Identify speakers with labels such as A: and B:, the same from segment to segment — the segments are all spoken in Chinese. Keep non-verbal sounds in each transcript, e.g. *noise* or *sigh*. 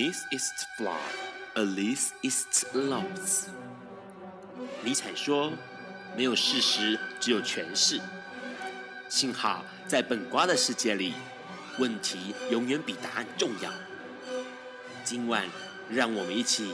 A: Beneath is flawed, Alice is lost。尼采说：“没有事实，只有诠释。”幸好在本瓜的世界里，问题永远比答案重要。今晚，让我们一起。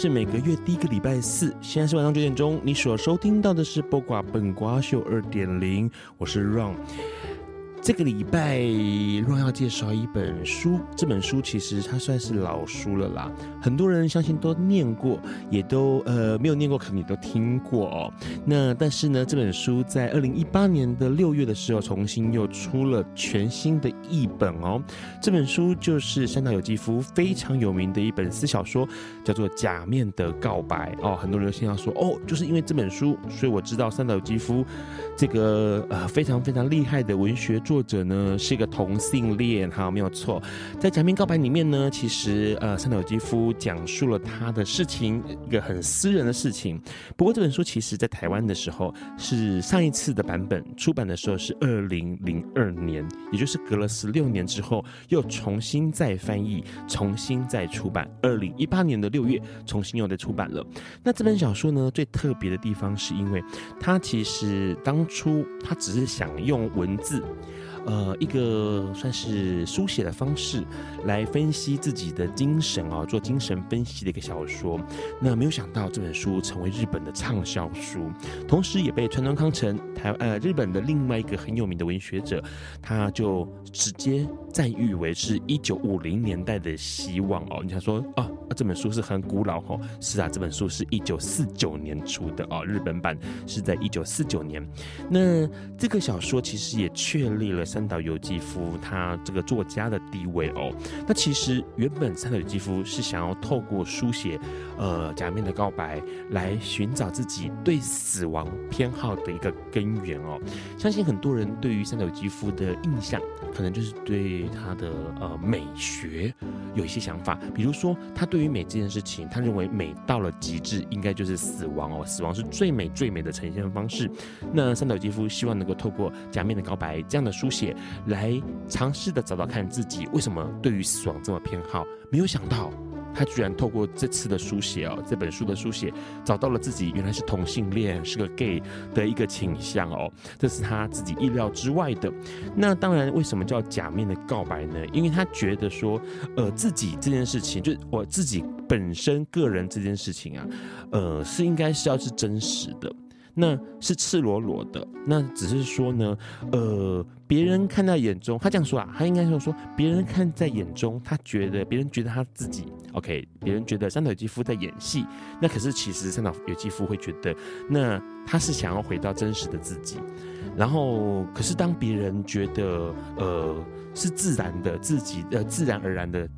B: 是每个月第一个礼拜四，现在是晚上九点钟。你所收听到的是播瓜本瓜秀二点零，我是 Ron。这个礼拜若要介绍一本书。这本书其实它算是老书了啦，很多人相信都念过，也都呃没有念过，可能也都听过哦。那但是呢，这本书在二零一八年的六月的时候，重新又出了全新的译本哦。这本书就是山岛由纪夫非常有名的一本私小说，叫做《假面的告白》哦。很多人现在说哦，就是因为这本书，所以我知道山岛由纪夫这个呃非常非常厉害的文学。作者呢是一个同性恋，好，没有错。在《假面告白》里面呢，其实呃，三岛由纪夫讲述了他的事情，一个很私人的事情。不过这本书其实在台湾的时候是上一次的版本出版的时候是二零零二年，也就是隔了十六年之后又重新再翻译，重新再出版。二零一八年的六月重新又再出版了。那这本小说呢，最特别的地方是因为它其实当初他只是想用文字。呃，一个算是书写的方式来分析自己的精神啊，做精神分析的一个小说。那没有想到这本书成为日本的畅销书，同时也被川端康成台呃日本的另外一个很有名的文学者，他就直接赞誉为是一九五零年代的希望哦。你想说啊，这本书是很古老哦？是啊，这本书是一九四九年出的哦，日本版是在一九四九年。那这个小说其实也确立了。三岛由纪夫他这个作家的地位哦，那其实原本三岛由纪夫是想要透过书写呃假面的告白来寻找自己对死亡偏好的一个根源哦。相信很多人对于三岛由纪夫的印象，可能就是对他的呃美学有一些想法，比如说他对于美这件事情，他认为美到了极致应该就是死亡哦，死亡是最美最美的呈现方式。那三岛由纪夫希望能够透过假面的告白这样的书写。来尝试的找到看自己为什么对于死亡这么偏好，没有想到他居然透过这次的书写哦，这本书的书写找到了自己原来是同性恋，是个 gay 的一个倾向哦，这是他自己意料之外的。那当然，为什么叫假面的告白呢？因为他觉得说，呃，自己这件事情，就我自己本身个人这件事情啊，呃，是应该是要是真实的。那是赤裸裸的，那只是说呢，呃，别人看在眼中，他这样说啊，他应该是说，别人看在眼中，他觉得别人觉得他自己，OK，别人觉得三岛由纪夫在演戏，那可是其实三岛由纪夫会觉得，那他是想要回到真实的自己，然后可是当别人觉得，呃，是自然的自己，呃，自然而然的。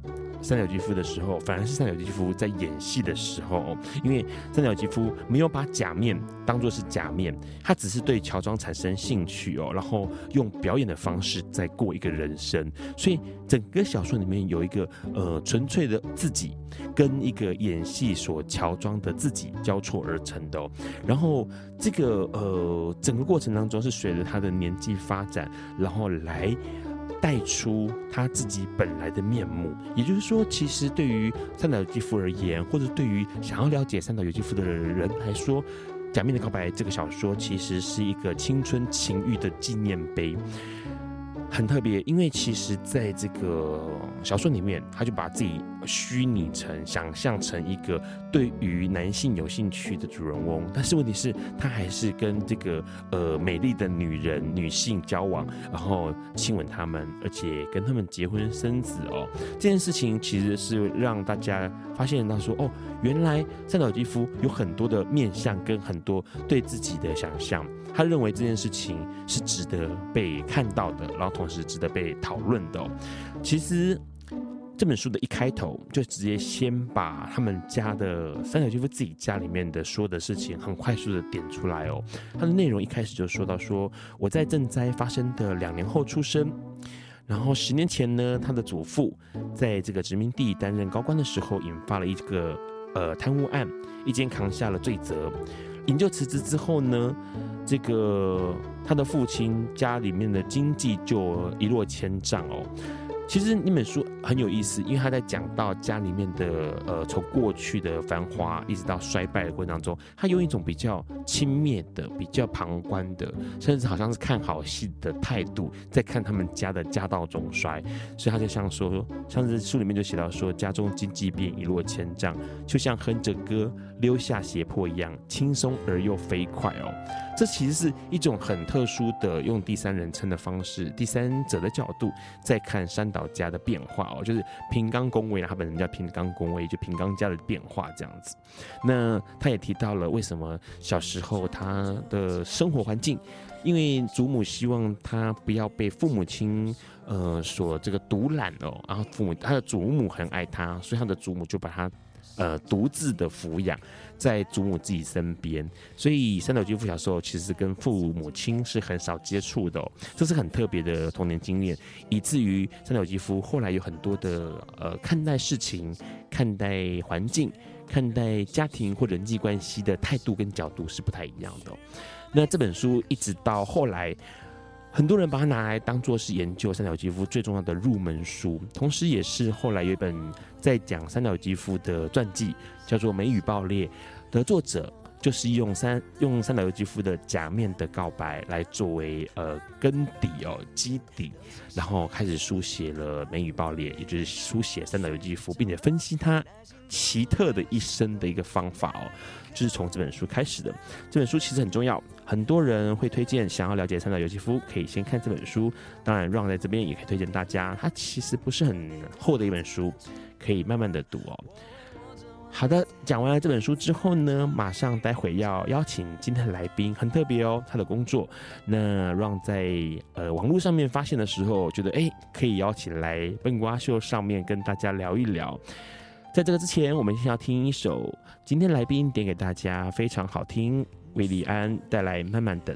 B: 山岛由纪夫的时候，反而是山岛由纪夫在演戏的时候，因为山岛由纪夫没有把假面当作是假面，他只是对乔装产生兴趣哦，然后用表演的方式在过一个人生，所以整个小说里面有一个呃纯粹的自己跟一个演戏所乔装的自己交错而成的哦，然后这个呃整个过程当中是随着他的年纪发展，然后来。带出他自己本来的面目，也就是说，其实对于三岛由纪夫而言，或者对于想要了解三岛由纪夫的人来说，《假面的告白》这个小说其实是一个青春情欲的纪念碑。很特别，因为其实在这个小说里面，他就把自己虚拟成、想象成一个对于男性有兴趣的主人翁，但是问题是，他还是跟这个呃美丽的女人、女性交往，然后亲吻他们，而且跟他们结婚生子哦。这件事情其实是让大家发现到说，哦，原来三岛由纪夫有很多的面向跟很多对自己的想象。他认为这件事情是值得被看到的，然后同时值得被讨论的哦。其实。这本书的一开头就直接先把他们家的三岛由纪夫自己家里面的说的事情很快速的点出来哦。他的内容一开始就说到说，我在震灾发生的两年后出生，然后十年前呢，他的祖父在这个殖民地担任高官的时候，引发了一个呃贪污案，一肩扛下了罪责。引咎辞职之后呢，这个他的父亲家里面的经济就一落千丈哦。其实那本书很有意思，因为他在讲到家里面的呃，从过去的繁华一直到衰败的过程当中，他用一种比较轻蔑的、比较旁观的，甚至好像是看好戏的态度，在看他们家的家道中衰。所以他就像说，像是书里面就写到说，家中经济便一落千丈，就像哼着歌溜下斜坡一样，轻松而又飞快哦。这其实是一种很特殊的用第三人称的方式，第三者的角度在看山岛家的变化哦，就是平冈恭维，他本人叫平冈恭维，就平冈家的变化这样子。那他也提到了为什么小时候他的生活环境，因为祖母希望他不要被父母亲呃所这个独揽哦，然后父母他的祖母很爱他，所以他的祖母就把他呃独自的抚养。在祖母自己身边，所以三岛由纪夫小时候其实跟父母亲是很少接触的，这是很特别的童年经验，以至于三岛由纪夫后来有很多的呃看待事情、看待环境、看待家庭或人际关系的态度跟角度是不太一样的，那这本书一直到后来。很多人把它拿来当做是研究三岛由纪夫最重要的入门书，同时也是后来有一本在讲三岛由纪夫的传记，叫做《美雨爆裂》的作者，就是用三用三岛由纪夫的《假面的告白》来作为呃根底哦基底，然后开始书写了《美雨爆裂》，也就是书写三岛由纪夫，并且分析他奇特的一生的一个方法哦。就是从这本书开始的。这本书其实很重要，很多人会推荐，想要了解三岛由纪夫，可以先看这本书。当然，Ron 在这边也可以推荐大家，它其实不是很厚的一本书，可以慢慢的读哦。好的，讲完了这本书之后呢，马上待会要邀请今天的来宾，很特别哦，他的工作。那让在呃网络上面发现的时候，觉得哎，可以邀请来笨瓜秀上面跟大家聊一聊。在这个之前，我们先要听一首今天来宾点给大家非常好听，韦礼安带来《慢慢等》。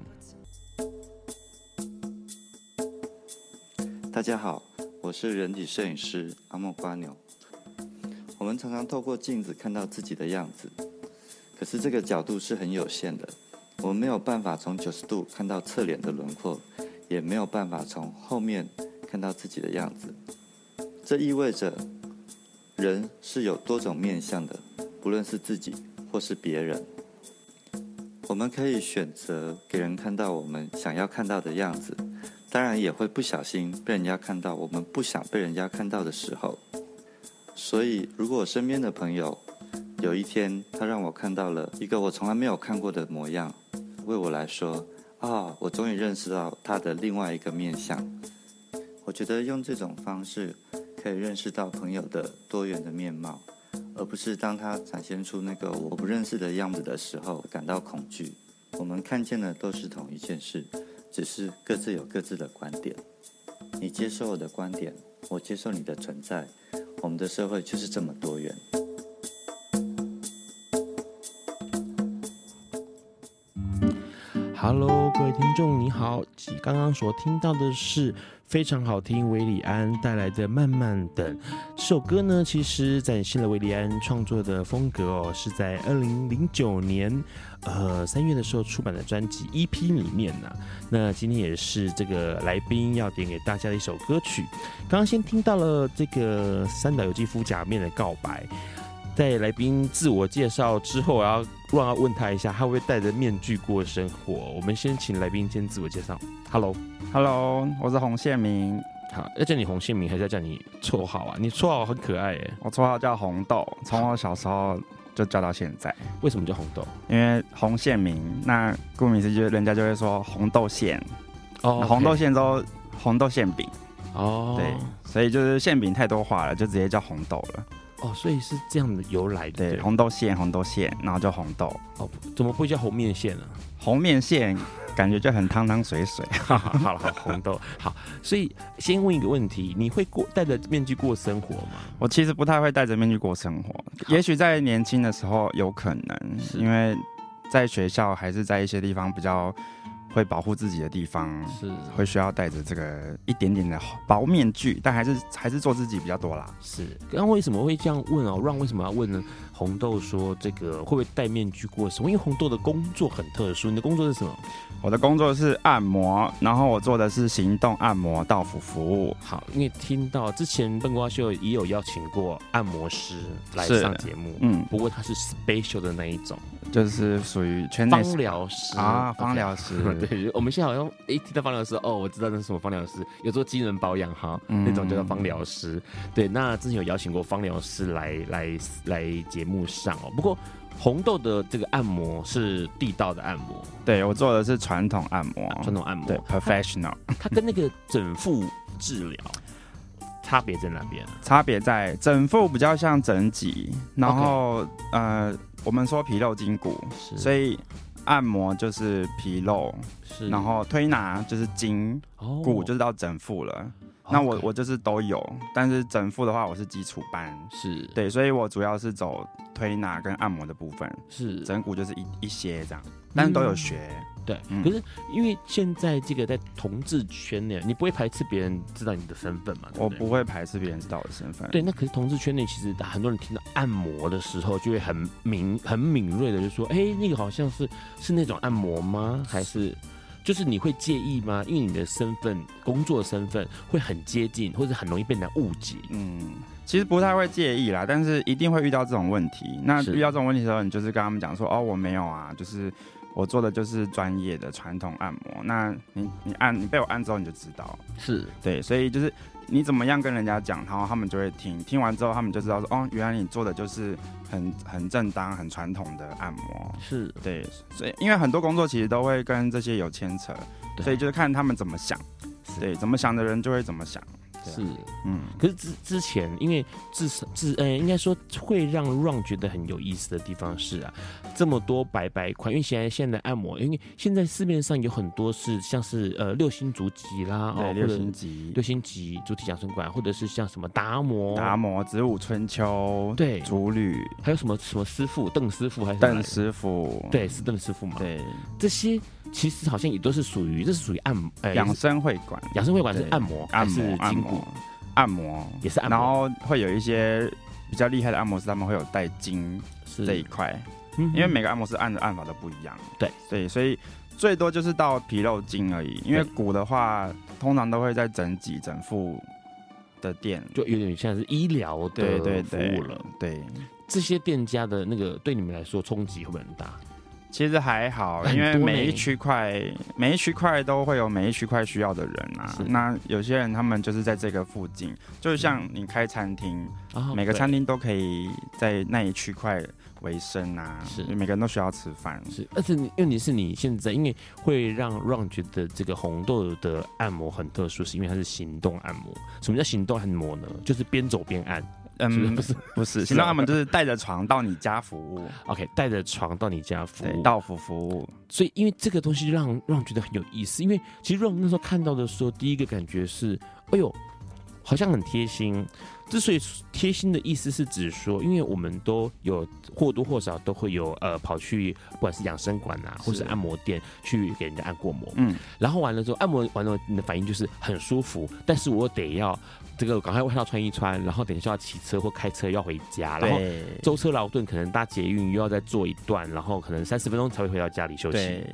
C: 大家好，我是人体摄影师阿莫瓜牛。我们常常透过镜子看到自己的样子，可是这个角度是很有限的，我们没有办法从九十度看到侧脸的轮廓，也没有办法从后面看到自己的样子。这意味着。人是有多种面向的，不论是自己或是别人。我们可以选择给人看到我们想要看到的样子，当然也会不小心被人家看到我们不想被人家看到的时候。所以，如果我身边的朋友有一天他让我看到了一个我从来没有看过的模样，为我来说，啊、我终于认识到他的另外一个面相。我觉得用这种方式。可以认识到朋友的多元的面貌，而不是当他展现出那个我不认识的样子的时候感到恐惧。我们看见的都是同一件事，只是各自有各自的观点。你接受我的观点，我接受你的存在，我们的社会就是这么多元。
B: Hello，各位听众，你好。刚刚所听到的是非常好听，韦礼安带来的《慢慢等》这首歌呢，其实展现了韦礼安创作的风格哦，是在二零零九年呃三月的时候出版的专辑 EP 里面呢、那今天也是这个来宾要点给大家的一首歌曲。刚刚先听到了这个三岛由纪夫假面的告白。在来宾自我介绍之后，我要忘了问他一下，他会戴着面具过生活？我们先请来宾先自我介绍。Hello，Hello，
D: 我是洪宪明。
B: 好，要叫你洪宪明，还是要叫你绰号啊？你绰号很可爱耶。
D: 我绰号叫红豆，从我小时候就叫到现在。
B: 为什么叫红豆？
D: 因为洪宪明，那顾名思义，人家就会说红豆馅。哦，红豆馅都红豆馅饼。哦，对，所以就是馅饼太多话了，就直接叫红豆了。
B: 哦，所以是这样的由来的，
D: 对，红豆馅，红豆馅，然后叫红豆。
B: 哦，怎么不会叫红面线呢？
D: 红面线感觉就很汤汤水水。*laughs*
B: 好了好，好，红豆好，所以先问一个问题：你会过戴着面具过生活吗？
D: 我其实不太会戴着面具过生活，也许在年轻的时候有可能，因为在学校还是在一些地方比较。会保护自己的地方是会需要戴着这个一点点的薄面具，但还是还是做自己比较多啦。
B: 是，刚刚为什么会这样问哦？Ron 为什么要问呢？红豆说这个会不会戴面具过生活？因为红豆的工作很特殊，你的工作是什么？
D: 我的工作是按摩，然后我做的是行动按摩到府服务。
B: 好，因为听到之前笨瓜秀也有邀请过按摩师来上节目，嗯，不过他是 special 的那一种。
D: 就是属于
B: 芳疗师
D: 啊，芳
B: 疗师。*laughs* 我们现在好像一听到芳疗师，哦，我知道那是什么芳疗师，有做机能保养哈，嗯、那种叫做芳疗师。对，那之前有邀请过芳疗师来来来节目上哦。不过红豆的这个按摩是地道的按摩，
D: 对，我做的是传统按摩，
B: 传统按摩，
D: 对，professional。
B: 它跟那个整复治疗差别在哪边？
D: 差别在整复比较像整脊，然后 Okay. 呃。我们说皮肉筋骨，是所以按摩就是皮肉，是。然后推拿就是筋，哦、骨就是到整腹了。那我我就是都有，但是整副的话我是基础班，是。对，所以我主要是走推拿跟按摩的部分，是。整骨就是一一些这样，但是都有学。嗯
B: 对，嗯、可是因为现在这个在同志圈内，你不会排斥别人知道你的身份嘛？
D: 我不会排斥别人知道我的身份。
B: 对，那可是同志圈内，其实很多人听到按摩的时候，就会很敏很敏锐的就说：“哎、欸，那个好像是是那种按摩吗？还是就是你会介意吗？因为你的身份、工作身份会很接近，或者很容易被人家误解。”
D: 嗯，其实不太会介意啦，但是一定会遇到这种问题。那遇到这种问题的时候，你就是跟他们讲说：“哦，我没有啊，就是。”我做的就是专业的传统按摩，那你你按你被我按之后你就知道，
B: 是。
D: 对，所以就是你怎么样跟人家讲，然后他们就会听，听完之后他们就知道说，哦，原来你做的就是很很正当、很传统的按摩，
B: 是。
D: 对，所以因为很多工作其实都会跟这些有牵扯，所以就是看他们怎么想，对，怎么想的人就会怎么想。
B: 是，嗯，可是之之前，因为至少至呃，应该说会让 Ron 觉得很有意思的地方是啊，这么多白白款，因为现在现在按摩，因为现在市面上有很多是像是呃六星足疾啦，
D: 对哦，六星级、
B: 六星级主体养生馆，或者是像什么达摩、
D: 达摩、子午春秋，
B: 对，
D: 足旅，
B: 还有什么什么师傅，邓师傅还是
D: 邓师傅？
B: 对，是邓师傅嘛？
D: 对，
B: 这些。其实好像也都是属于，这是属于按摩，
D: 养生会馆。
B: 养生会馆是按摩，
D: 按摩，筋骨，按摩
B: 也是按摩。
D: 然后会有一些比较厉害的按摩师，他们会有带筋这一块，因为每个按摩师按的按法都不一样。
B: 对
D: 对，所以最多就是到皮肉筋而已。因为骨的话，通常都会在整脊整复的店，
B: 就有点像是医疗的服务了。
D: 对，
B: 这些店家的那个对你们来说冲击会不会很大？
D: 其实还好，因为每一区块每一区块都会有每一区块需要的人啊。那有些人他们就是在这个附近，就像你开餐厅，嗯、每个餐厅都可以在那一区块维生啊。是，每个人都需要吃饭。
B: 是，而且问题是你现在，因为会让让觉得这个红豆的按摩很特殊，是因为它是行动按摩。什么叫行动按摩呢？就是边走边按。
D: 嗯，不是不是，*laughs* 行动按摩就是带着床到你家服务。*laughs*
B: OK，带着床到你家服务，
D: 到府服务。
B: 所以，因为这个东西让让觉得很有意思。因为其实让那时候看到的时候，第一个感觉是，哎呦，好像很贴心。之所以贴心的意思是指说，因为我们都有或多或少都会有呃跑去不管是养生馆啊，或是按摩店去给人家按过摩。嗯，然后完了之后，按摩完了，你的反应就是很舒服，但是我得要。这个赶快外套穿一穿，然后等一下要骑车或开车要回家，对然后舟车劳顿，可能搭捷运又要再坐一段，然后可能三十分钟才会回到家里休息。对，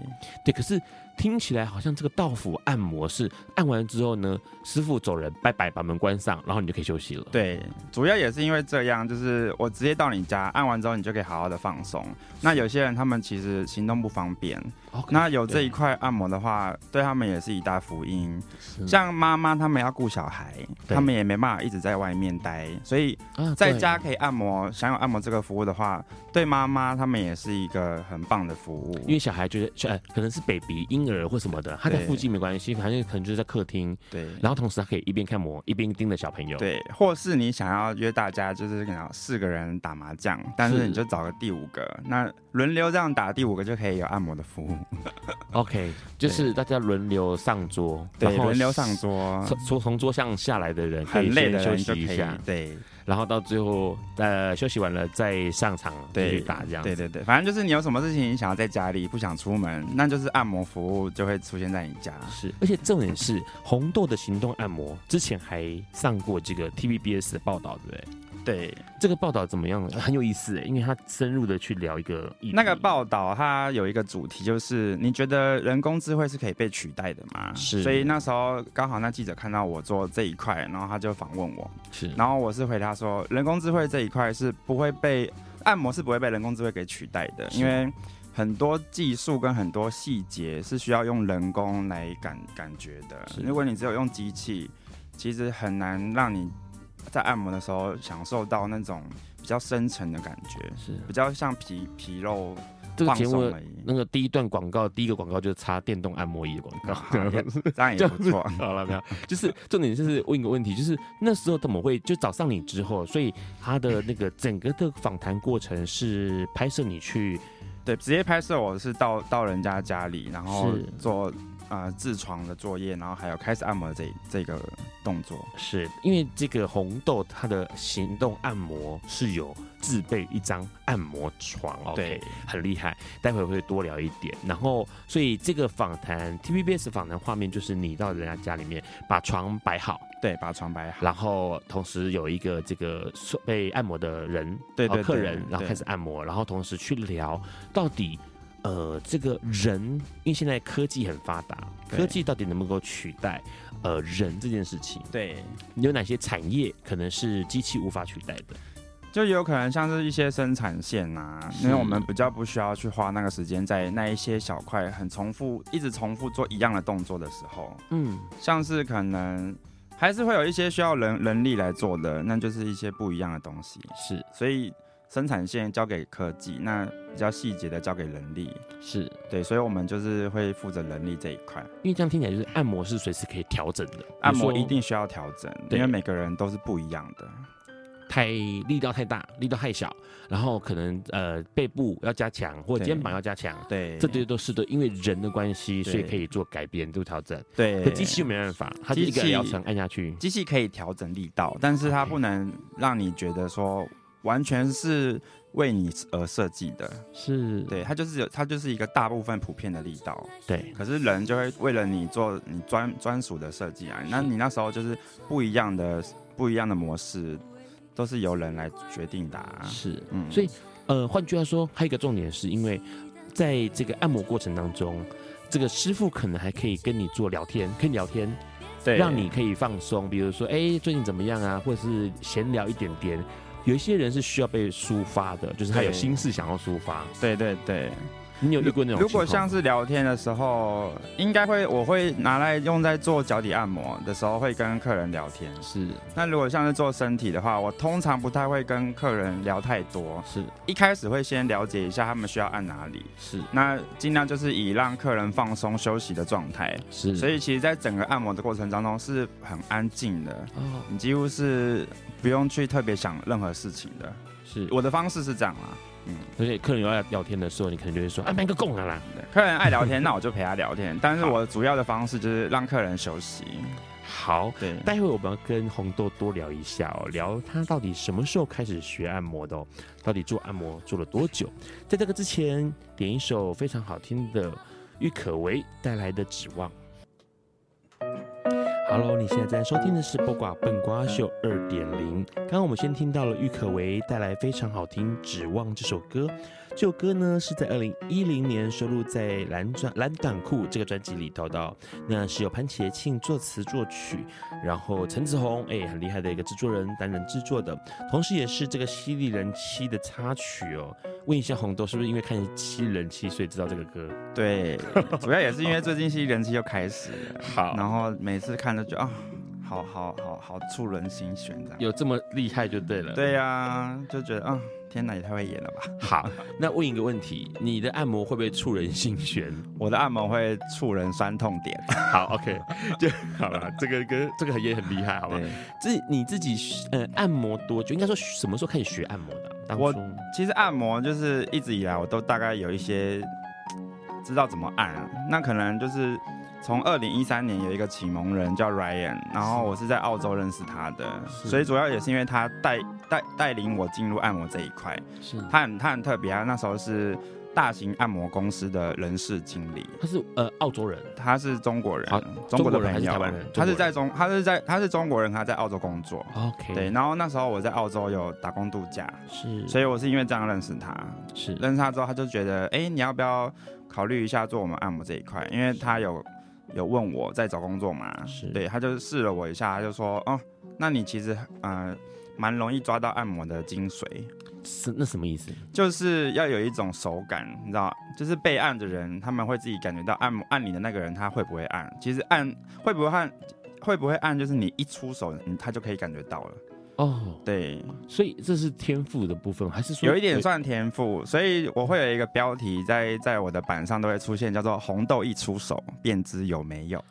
B: 对，可是。听起来好像这个道府按摩是按完之后呢，师傅走人，拜拜，把门关上，然后你就可以休息了。
D: 对，主要也是因为这样，就是我直接到你家按完之后，你就可以好好的放松。那有些人他们其实行动不方便，Okay, 那有这一块按摩的话，对，他们也是一大福音。是像妈妈他们要顾小孩，他们也没办法一直在外面待，所以在家可以按摩，享有按摩这个服务的话，对妈妈他们也是一个很棒的服务。
B: 因为小孩觉得，可能是 baby 婴儿或什么的，他在附近没关系，反正可能就是在客厅。对，然后同时他可以一边看摩一边盯着小朋友。
D: 对，或是你想要约大家，就是可能四个人打麻将，但是你就找个第五个，那轮流这样打，第五个就可以有按摩的服务。
B: OK，就是大家轮流上桌，
D: 对，轮流上桌，
B: 从从桌上下来的人很累的休息一下，
D: 对。
B: 然后到最后，呃，休息完了再上场继续打这样。
D: 对对对，反正就是你有什么事情你想要在家里不想出门，那就是按摩服务就会出现在你家。
B: 是，而且重点是红豆的行动按摩之前还上过这个 TVBS 的报道，对不对？
D: 对，
B: 这个报道怎么样？很有意思哎，因为他深入的去聊一个
D: 那个报道，它有一个主题就是你觉得人工智慧是可以被取代的吗？
B: 是，
D: 所以那时候刚好那记者看到我做这一块，然后他就访问我，
B: 是，
D: 然后我是回答说，人工智慧这一块是不会被按摩是不会被人工智慧给取代的，因为很多技术跟很多细节是需要用人工来感感觉的，如果你只有用机器，其实很难让你。在按摩的时候，享受到那种比较深沉的感觉，
B: 是
D: 比较像皮皮肉。
B: 这个节目那个第一段广告，第一个广告就是插电动按摩椅的广告，*laughs*
D: 这样也不错。
B: 好了没有？就是重点就是问一个问题，就是那时候怎么会就找上你之后，所以他的那个整个的访谈过程是拍摄你去，
D: 对，直接拍摄我是到到人家家里，然后做。啊，痔、呃、疮的作业，然后还有开始按摩的这这个动作，
B: 是因为这个红豆它的行动按摩是有自备一张按摩床哦，对，很厉害，待会会多聊一点。然后，所以这个访谈 TVBS 访谈画面就是你到人家家里面把床摆好，
D: 对，把床摆好，
B: 然后同时有一个这个被按摩的人，对，对，对，客人，然后开始按摩，然后同时去聊到底。呃，这个人，因为现在科技很发达，科技到底能不能够取代呃人这件事情？
D: 对，
B: 有哪些产业可能是机器无法取代的？
D: 就有可能像是一些生产线啊，因为我们比较不需要去花那个时间在那一些小块很重复、一直重复做一样的动作的时候，嗯，像是可能还是会有一些需要人人力来做的，那就是一些不一样的东西。
B: 是，
D: 所以。生产线交给科技，那比较细节的交给人力，
B: 是
D: 对，所以我们就是会负责人力这一块。
B: 因为这样听起来就是按摩是随时可以调整的，
D: 按摩一定需要调整，因为每个人都是不一样的。
B: 太力道太大，力道太小，然后可能呃背部要加强，或者肩膀要加强，
D: 对，
B: 这些都是的，因为人的关系，所以可以做改变，做调整。
D: 对，
B: 可机器就没办法，它是一个疗程按下去，
D: 机器可以调整力道，但是它不能让你觉得说。完全是为你而设计的，
B: 是
D: 对，它就是有，它就是一个大部分普遍的力道，
B: 对。
D: 可是人就会为了你做你专专属的设计啊，那你那时候就是不一样的不一样的模式，都是由人来决定的啊。
B: 是，嗯。所以，呃，换句话说，还有一个重点是因为在这个按摩过程当中，这个师傅可能还可以跟你做聊天，可以聊天，对，让你可以放松，比如说，哎、欸，最近怎么样啊，或者是闲聊一点点。有一些人是需要被抒发的，就是他有心事想要抒发。
D: 对对对。
B: 你有遇过那种？
D: 如果像是聊天的时候，应该会，我会拿来用在做脚底按摩的时候，会跟客人聊天。
B: 是。
D: 那如果像是做身体的话，我通常不太会跟客人聊太多。
B: 是。
D: 一开始会先了解一下他们需要按哪里。
B: 是。
D: 那尽量就是以让客人放松休息的状态。
B: 是。
D: 所以其实，在整个按摩的过程当中是很安静的。哦。你几乎是不用去特别想任何事情的。
B: 是。
D: 我的方式是这样啊。
B: 嗯，而且客人有要聊天的时候，你可能就会说：“啊，买个供啊啦。”
D: 客人爱聊天，那我就陪他聊天。但是我主要的方式就是让客人休息。
B: 好，对，待会我们要跟红豆多聊一下哦，聊他到底什么时候开始学按摩的哦，到底做按摩做了多久？在这个之前，点一首非常好听的郁可唯带来的《指望》。Hello，你现在在收听的是《播瓜笨瓜秀》二点零。刚刚我们先听到了郁可唯带来非常好听《指望》这首歌。这首歌呢是在二零一零年收录在《蓝专蓝短裤》这个专辑里头的。那是由潘杰庆作词作曲，然后陈子鸿哎很厉害的一个制作人担任制作的，同时也是这个《犀利人妻》的插曲哦。问一下红豆，是不是因为看《犀利人妻》所以知道这个歌？
D: 对，主要也是因为最近《犀利人妻》又开始了，
B: 好，
D: 然后每次看都觉得啊，好好好好触人心弦这样。
B: 有这么厉害就对了。
D: 对呀、啊，就觉得啊，天哪，也太会演了吧。*laughs*
B: 好，那问一个问题，你的按摩会不会触人心弦？
D: 我的按摩会触人酸痛点。*laughs*
B: 好，OK，就好了。这个跟这个也很厉害，好吧？自你自己呃按摩多久？应该说什么时候开始学按摩的？
D: 我其实按摩就是一直以来我都大概有一些知道怎么按，那可能就是从二零一三年有一个启蒙人叫 Ryan，然后我是在澳洲认识他的，所以主要也是因为他带带带领我进入按摩这一块，是。他很他很特别啊，那时候是。大型按摩公司的人事经理，
B: 他是呃澳洲人，
D: 他是中国人，
B: 中国的朋友？
D: 他是在中，他是在他是中国人，他在澳洲工作。
B: OK，
D: 对，然后那时候我在澳洲有打工度假，
B: 是，
D: 所以我是因为这样认识他，是。认识他之后，他就觉得，哎，你要不要考虑一下做我们按摩这一块？因为他有有问我在找工作嘛，是对，他就试了我一下，他就说，哦，那你其实呃蛮容易抓到按摩的精髓。
B: 是那什么意思？
D: 就是要有一种手感，你知道，就是被按的人，他们会自己感觉到按摩按你的那个人他会不会按。其实按会不会按，会不会按，就是你一出手，他就可以感觉到了。哦，对，
B: 所以这是天赋的部分，还是说
D: 有一点算天赋？所以我会有一个标题在在我的板上都会出现，叫做“红豆一出手便知有没有”。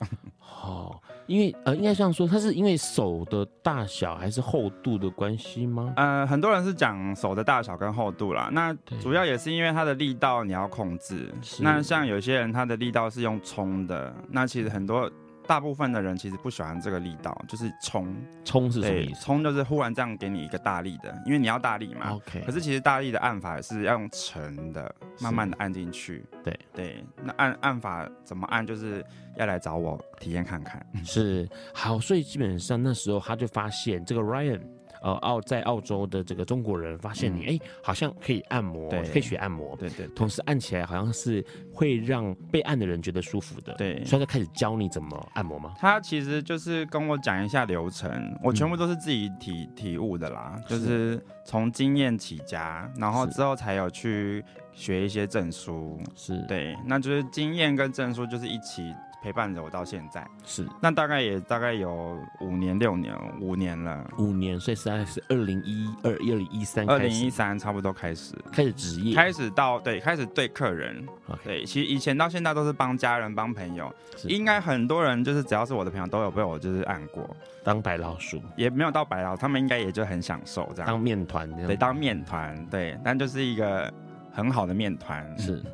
B: 哦，因为呃，应该这样说，它是因为手的大小还是厚度的关系吗？
D: 呃，很多人是讲手的大小跟厚度啦。那主要也是因为它的力道你要控制。那像有些人他的力道是用冲的，那其实很多。大部分的人其实不喜欢这个力道，就是冲
B: 冲是什么意思？
D: 冲就是忽然这样给你一个大力的，因为你要大力嘛。
B: OK。
D: 可是其实大力的按法是要用沉的，慢慢的按进去。
B: 对
D: 对，那按按法怎么按，就是要来找我体验看看。
B: 是，好，所以基本上那时候他就发现这个 Ryan。呃，澳在澳洲的这个中国人发现你，哎、嗯，好像可以按摩，可以学按摩，
D: 对，对对，
B: 同时按起来好像是会让被按的人觉得舒服的，
D: 对，
B: 所以开始教你怎么按摩吗？
D: 他其实就是跟我讲一下流程，我全部都是自己体、嗯、体悟的啦，就是。从经验起家，然后之后才有去学一些证书，
B: 是。
D: 对，那就是经验跟证书就是一起。陪伴着我到现在，
B: 是。
D: 那大概也大概有五年六年五年了，
B: 五年，所以实在是二零一二、二零一三、
D: 二零一三差不多开始。
B: 开始职业，
D: 开始到对开始对客人，Okay. 对，其实以前到现在都是帮家人帮朋友，是。应该很多人就是只要是我的朋友都有被我就是按过，
B: 当白老鼠。
D: 也没有到白老，他们应该也就很享受这样，
B: 当面团
D: 对，当面团对，但就是一个很好的面团。
B: 是。*laughs*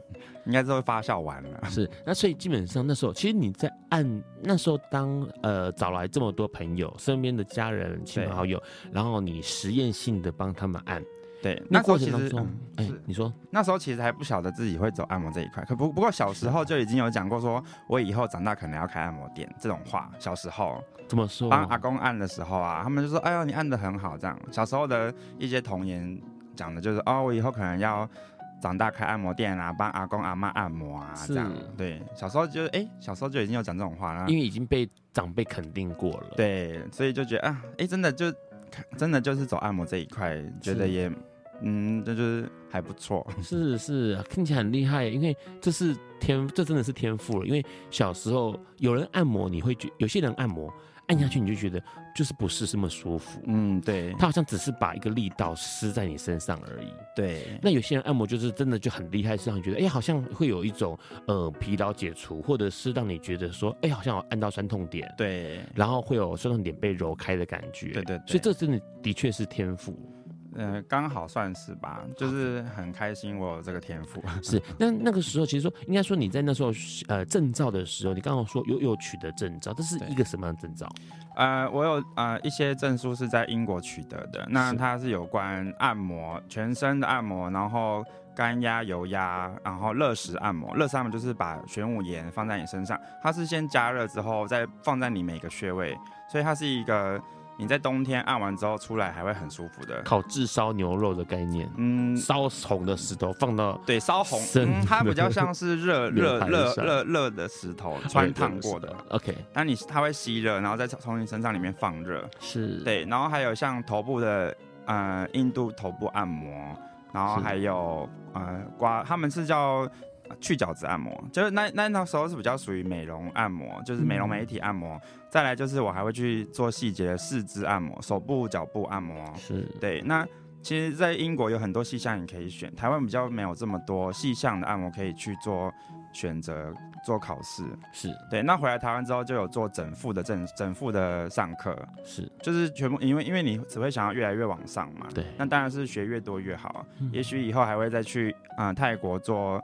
D: 应该是会发酵完了，
B: 是那所以基本上那时候，其实你在按那时候当呃找来这么多朋友、身边的家人、亲朋好友，然后你实验性的帮他们按，
D: 对，那过程当
B: 中，哎，你说
D: 那时候其实还不晓得自己会走按摩这一块，可不不过小时候就已经有讲过，说我以后长大可能要开按摩店这种话。小时候
B: 怎么说？
D: 帮阿公按的时候啊，他们就说：“哎呦，你按的很好。”这样小时候的一些童言讲的就是：“哦，我以后可能要。”长大开按摩店啊，帮阿公阿妈按摩啊，这样对。小时候就哎、欸，小时候就已经有讲这种话了，
B: 因为已经被长辈肯定过了。
D: 对，所以就觉得啊，哎、欸，真的就真的就是走按摩这一块，觉得也嗯，这就是还不错。
B: 是是，听起来很厉害，因为这是天，这真的是天赋了。因为小时候有人按摩，你会觉有些人按摩。按下去你就觉得就是不是这么舒服，
D: 嗯，对，
B: 它好像只是把一个力道施在你身上而已，
D: 对。
B: 那有些人按摩就是真的就很厉害，是让你觉得哎、欸，好像会有一种呃疲劳解除，或者是让你觉得说哎、欸，好像有按到酸痛点，
D: 对，然
B: 后会有酸痛点被揉开的感觉，
D: 对对对，
B: 所以这真的的确是天赋。
D: 嗯，刚好算是吧，就是很开心我有这个天赋。*laughs*
B: 是，那那个时候其实说，应该说你在那时候呃证照的时候，你刚刚说有有取得证照，这是一个什么样的证照？
D: 呃，我有呃一些证书是在英国取得的，那它是有关按摩全身的按摩，然后干压、油压，然后热石按摩。热石按摩就是把玄武岩放在你身上，它是先加热之后再放在你每个穴位，所以它是一个。你在冬天按完之后出来还会很舒服的，
B: 烤炙烧牛肉的概念，
D: 嗯，
B: 烧红的石头放到
D: 对烧红、嗯，它比较像是热 *laughs* 热热热热的石头穿烫过的
B: ，OK，
D: 那你它会吸热，然后再从你身上里面放热，
B: 是。
D: 对，然后还有像头部的呃印度头部按摩，然后还有呃刮，他们是叫。去角质按摩，就是那那那时候是比较属于美容按摩，就是美容美体按摩。嗯、再来就是我还会去做细节的四肢按摩，手部、脚部按摩。
B: 是
D: 对。那其实，在英国有很多细项你可以选，台湾比较没有这么多细项的按摩可以去做选择、做考试。
B: 是
D: 对。那回来台湾之后，就有做整副的整整副的上课。
B: 是，
D: 就是全部因为因为你只会想要越来越往上嘛。
B: 对。
D: 那当然是学越多越好。嗯、也许以后还会再去啊、呃、泰国做。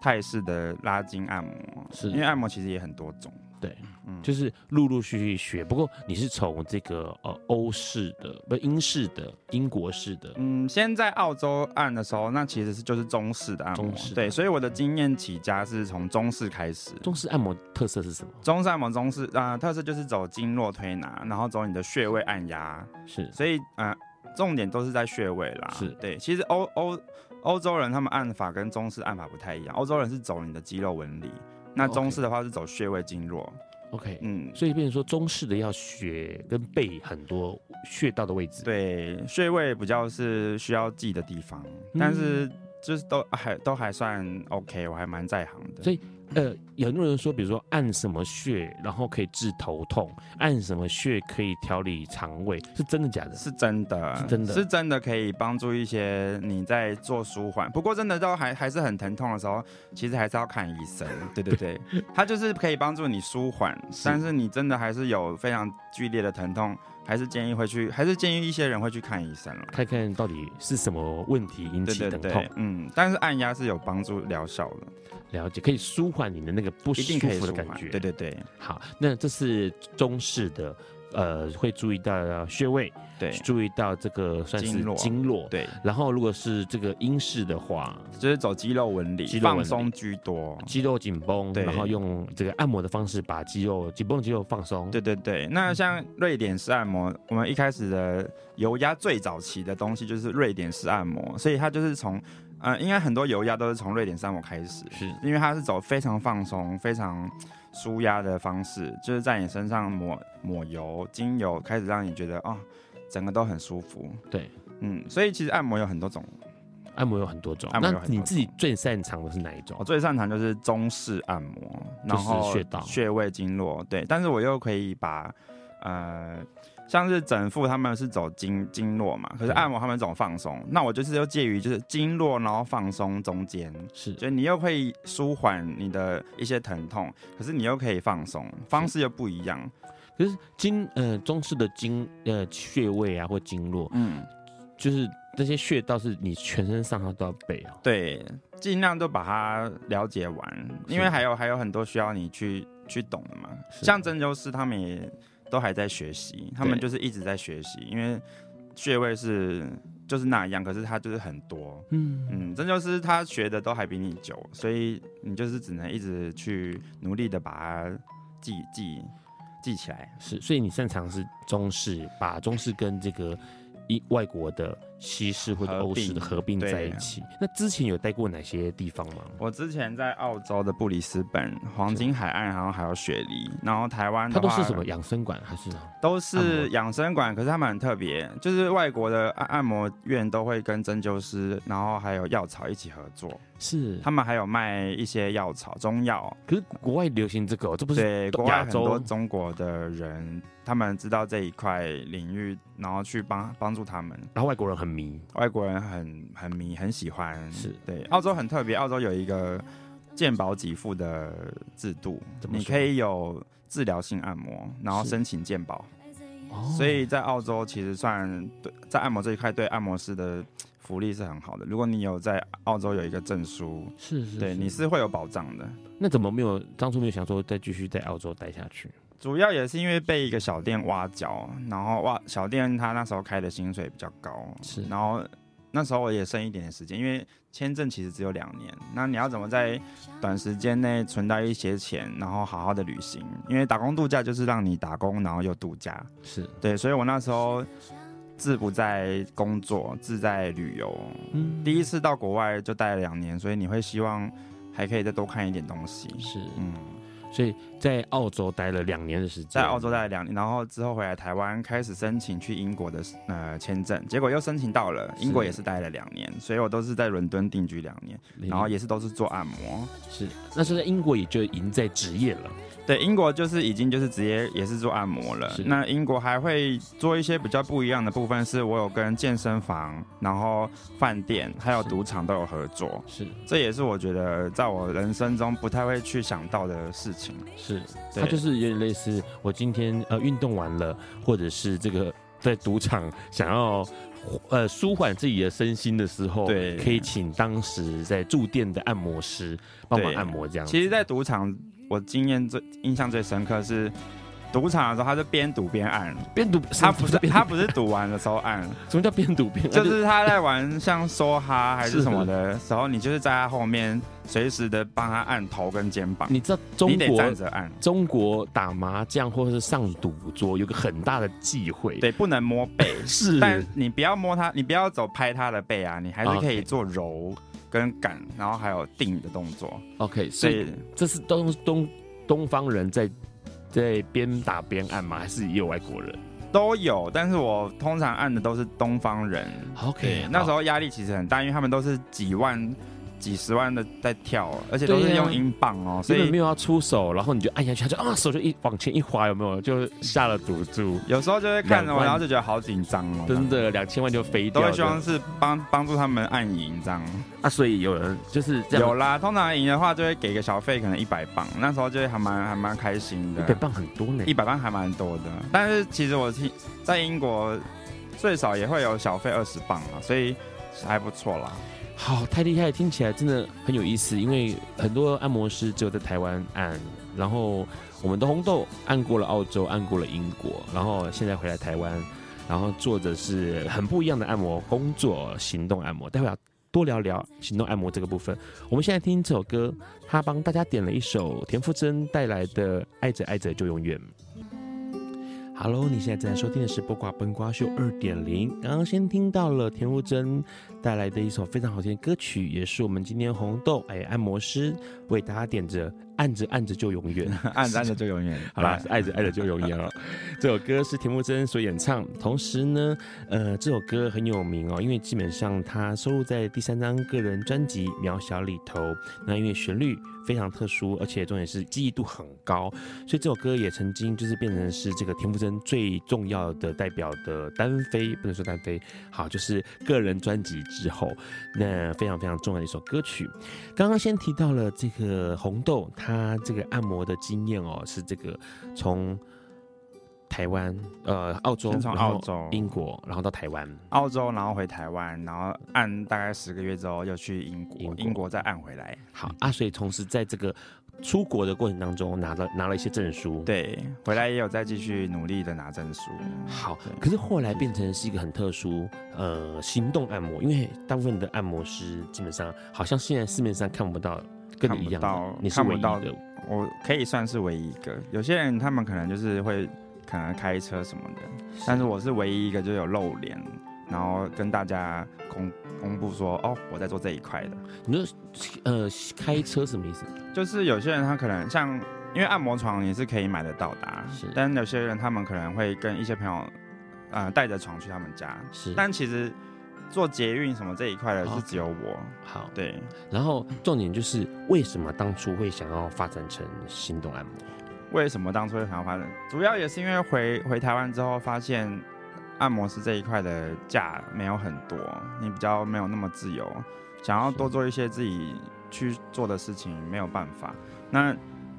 D: 泰式的拉筋按摩，是因为按摩其实也很多种。
B: 对，嗯，就是陆陆续续学。不过你是从这个呃欧式的，不英式的、英国式的。
D: 嗯，先在澳洲按的时候，那其实是就是中式的按摩。中式。对，所以我的经验起家是从中式开始。
B: 中式按摩特色是什么？
D: 中式按摩，中式啊、呃，特色就是走经络推拿，然后走你的穴位按压。
B: 是，
D: 所以啊、呃，重点都是在穴位啦。
B: 是
D: 对，其实欧欧欧洲人他们按法跟中式按法不太一样，欧洲人是走你的肌肉纹理。那中式的话是走穴位经络
B: ，OK，嗯，所以变成说中式的要学跟背很多穴道的位置，
D: 对，穴位比较是需要记的地方，嗯、但是就是都还都还算 OK，我还蛮在行的，
B: 所以。呃，有很多人说，比如说按什么穴，然后可以治头痛；按什么穴可以调理肠胃，是真的假的？
D: 是真的，
B: 是真的，
D: 是真的可以帮助一些你在做舒缓。不过真的都还还是很疼痛的时候，其实还是要看医生。对对对，*laughs* 它就是可以帮助你舒缓，但是你真的还是有非常剧烈的疼痛，还是建议会去，还是建议一些人会去看医生了，
B: 看看到底是什么问题引起疼痛。
D: 嗯，但是按压是有帮助疗效的。
B: 了解，可以舒缓你的那个不舒服的感觉。
D: 对对对，
B: 好，那这是中式的，呃，会注意到穴位，
D: 对，
B: 注意到这个算是经络，
D: 对。
B: 然后如果是这个英式的话，
D: 就是走肌肉纹理，肌肉放松居多，
B: 肌肉紧绷，对，然后用这个按摩的方式把肌肉紧绷的肌肉放松。
D: 对对对，那像瑞典式按摩，我们一开始的油压最早期的东西就是瑞典式按摩，所以它就是从。呃，应该很多油压都是从瑞典式按摩开始，
B: 是。
D: 因为它是走非常放松、非常舒压的方式，就是在你身上抹抹油、精油，开始让你觉得啊、哦，整个都很舒服。
B: 对，
D: 嗯，所以其实按摩有很多种，
B: 按摩有很多种。那你自己最擅长的是哪一种？
D: 我最擅长就是中式按摩，然后穴道、穴位、经络。对，但是我又可以把呃。像是整副他们是走经经络嘛，可是按摩他们走放松，那我就是又介于就是经络然后放松中间，
B: 是，
D: 所以你又可以舒缓你的一些疼痛，可是你又可以放松，方式又不一样。
B: 可是经呃中式的经呃穴位啊或经络，嗯，就是这些穴道是你全身上下都要背哦，
D: 对，尽量都把它了解完，因为还有还有很多需要你去去懂的嘛，像针灸师他们也。都还在学习，他们就是一直在学习，因为穴位是就是那样，可是他就是很多，嗯嗯，针灸师他学的都还比你久，所以你就是只能一直去努力的把它记记记起来。
B: 是，所以你擅长是中式，把中式跟这个一外国的。西式或者欧式的合并在一起。那之前有待过哪些地方吗？
D: 我之前在澳洲的布里斯本、黄金海岸，然后还有雪梨，然后台湾
B: 它都是什么养生馆还是？
D: 都是养生馆，可是他们很特别，就是外国的按按摩院都会跟针灸师，然后还有药草一起合作。
B: 是，
D: 他们还有卖一些药草、中药。
B: 可是国外流行这个，这不是
D: 对国外很多中国的人，他们知道这一块领域，然后去帮帮助他们，
B: 然后外国人很迷，
D: 外国人很很迷，很喜欢。
B: 是
D: 对，澳洲很特别，澳洲有一个健保给付的制度，你可以有治疗性按摩，然后申请健保。所以在澳洲其实算对，在按摩这一块对按摩师的福利是很好的。如果你有在澳洲有一个证书，
B: 是是，
D: 对，你是会有保障的。
B: 那怎么没有当初没有想说再继续在澳洲待下去？
D: 主要也是因为被一个小店挖角，然后挖小店他那时候开的薪水比较高，
B: 是，
D: 然后那时候我也剩一点点时间，因为签证其实只有两年，那你要怎么在短时间内存到一些钱，然后好好的旅行？因为打工度假就是让你打工，然后又度假，
B: 是
D: 对，所以我那时候志不在工作，志在旅游。嗯，第一次到国外就待了两年，所以你会希望还可以再多看一点东西，
B: 是，嗯。所以在澳洲待了两年的时间，
D: 在澳洲待了两年，然后之后回来台湾，开始申请去英国的呃签证，结果又申请到了，英国也是待了两年，所以我都是在伦敦定居两年，然后也是都是做按摩，
B: 是，那是在英国也就已经在职业了。
D: 对，英国就是已经就是直接也是做按摩了。那英国还会做一些比较不一样的部分，是我有跟健身房、然后饭店还有赌场都有合作。
B: 是，
D: 这也是我觉得在我人生中不太会去想到的事情。
B: 是，它就是有点类似我今天呃运动完了，或者是这个在赌场想要。呃舒缓自己的身心的时候，
D: 对，
B: 可以请当时在住店的按摩师帮忙按摩这样。
D: 其实，在赌场，我经验最印象最深刻是。赌场的时候，他是边赌边按，
B: 边赌
D: 他不是他不是赌完的时候按。
B: 什么叫边赌边？
D: 就是他在玩像梭哈还是什么的时候，你就是在他后面随时的帮他按头跟肩膀。
B: 你知道中国
D: 站着按，
B: 中国打麻将或者是上赌桌有个很大的忌讳，
D: 对，不能摸背。*laughs*
B: 是，
D: 但你不要摸他，你不要走拍他的背啊，你还是可以做揉跟赶，然后还有定的动作。
B: OK，所以这是东东东方人在。在边打边按吗？还是也有外国人？
D: 都有，但是我通常按的都是东方人。
B: OK，
D: 那时候压力其实很大，因为他们都是几万。几十万的在跳，而且都是用英镑哦，所以
B: 没有要出手，然后你就按下去，他就啊手就一往前一滑，有没有？就下了赌注。
D: 有时候就会看着我，然后就觉得好紧张哦。
B: 真的，两千万就飞掉。
D: 都会希望是帮帮助他们按赢这样。
B: 啊，所以有人就是这样
D: 有啦。通常赢的话就会给个小费，可能一百镑。那时候就会还蛮还蛮开心的。
B: 一百镑很多呢，
D: 一百镑还蛮多的。但是其实我听在英国最少也会有小费二十镑啊，所以还不错啦。
B: 好，太厉害，听起来真的很有意思。因为很多按摩师只有在台湾按，然后我们的红豆按过了澳洲，按过了英国，然后现在回来台湾，然后做的是很不一样的按摩工作，行动按摩。待会要多聊聊行动按摩这个部分。我们现在听这首歌，他帮大家点了一首田馥甄带来的《爱着爱着就永远》。Hello，你现在正在收听的是《播瓜崩瓜秀》二点零。刚刚先听到了田馥甄带来的一首非常好听的歌曲，也是我们今天红豆哎按摩师为大家点着。按着按着就永远，*laughs*
D: 按着按着就永远。*laughs*
B: 好啦，爱着爱着就永远了。*laughs* 这首歌是田馥甄所演唱，同时呢，呃，这首歌很有名哦，因为基本上它收录在第三张个人专辑《渺小》里头。那因为旋律非常特殊，而且重点是记忆度很高，所以这首歌也曾经就是变成是这个田馥甄最重要的代表的单飞，不能说单飞，好，就是个人专辑之后，那非常非常重要的一首歌曲。刚刚先提到了这个红豆。他这个按摩的经验哦，是这个从台湾、呃澳洲，
D: 从澳洲、
B: 英国，然后到台湾，
D: 澳洲，然后回台湾，然后按大概十个月之后又去英国，英国，英国再按回来。
B: 好啊，所以同时在这个出国的过程当中拿了拿了一些证书，
D: 对，回来也有再继续努力的拿证书。
B: 好，可是后来变成是一个很特殊，呃，行动按摩，因为大部分的按摩师基本上好像现在市面上看不到。跟你一样，
D: 到
B: 你是唯一的，
D: 看不到，我可以算是唯一一个。有些人他们可能就是会可能开车什么的，是但是我是唯一一个就有露脸，然后跟大家公公布说哦，我在做这一块的。
B: 你说呃开车什么意思？*laughs*
D: 就是有些人他可能像因为按摩床你是可以买得到的，是，但有些人他们可能会跟一些朋友呃带着床去他们家，是，但其实。做捷运什么这一块的是只有我。
B: 好，
D: 对。
B: 然后重点就是为什么当初会想要发展成行动按摩？
D: 为什么当初会想要发展？主要也是因为回回台湾之后，发现按摩师这一块的假没有很多，你比较没有那么自由，想要多做一些自己去做的事情，没有办法。那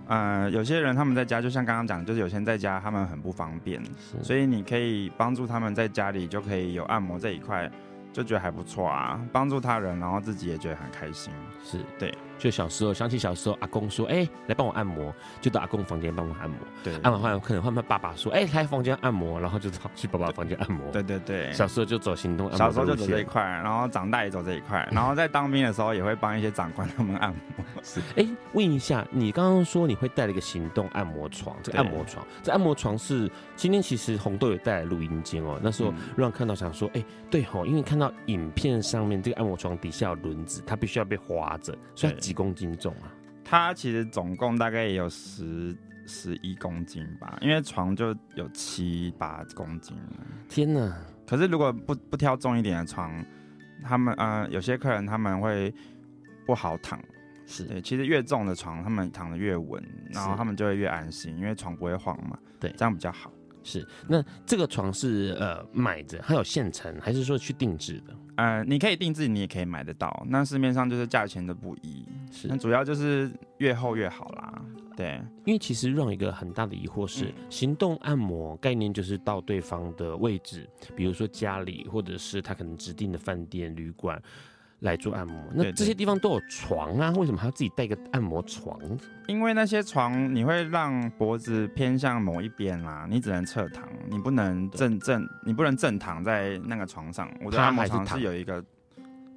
D: 呃，有些人他们在家，就像刚刚讲，就是有些人在家他们很不方便，所以你可以帮助他们在家里就可以有按摩这一块。就觉得还不错啊，帮助他人，然后自己也觉得很开心。
B: 是
D: 对，
B: 就小时候想起小时候，阿公说：“哎、欸，来帮我按摩。”就到阿公房间帮我按摩。
D: 对，
B: 按完后可能换他爸爸说：“哎、欸，来房间按摩。”然后就跑去爸爸房间按摩。
D: 对对对，
B: 小时候就走行动按摩。
D: 小时候就走这一块，然后长大也走这一块，*laughs* 然后在当兵的时候也会帮一些长官他们按摩。
B: 是，哎、欸，问一下，你刚刚说你会带了一个行动按摩床，这个按摩床，这按摩床是今天其实红豆有带来录音间哦。那时候让看到想说：“哎、欸，对吼，因为看到影片。”上面这个按摩床底下有轮子，它必须要被划着，所以几公斤重啊？
D: 它其实总共大概也有十十一公斤吧，因为床就有七八公斤。
B: 天哪！
D: 可是如果不不挑重一点的床，他们呃有些客人他们会不好躺。是对，其实越重的床他们躺得越稳，然后他们就会越安心，因为床不会晃嘛。对，这样比较好。
B: 是，那这个床是呃买的，还有现成，还是说去定制的？
D: 呃，你可以定制，你也可以买得到。那市面上就是价钱的不一，是，那主要就是越厚越好啦。对，
B: 因为其实让一个很大的疑惑是，嗯、行动按摩概念就是到对方的位置，比如说家里，或者是他可能指定的饭店、旅馆。来做按摩，那这些地方都有床啊，为什么还要自己带个按摩床？
D: 因为那些床你会让脖子偏向某一边啦，你只能侧躺，你不能正正，你不能正躺在那个床上。我的按摩床是有一个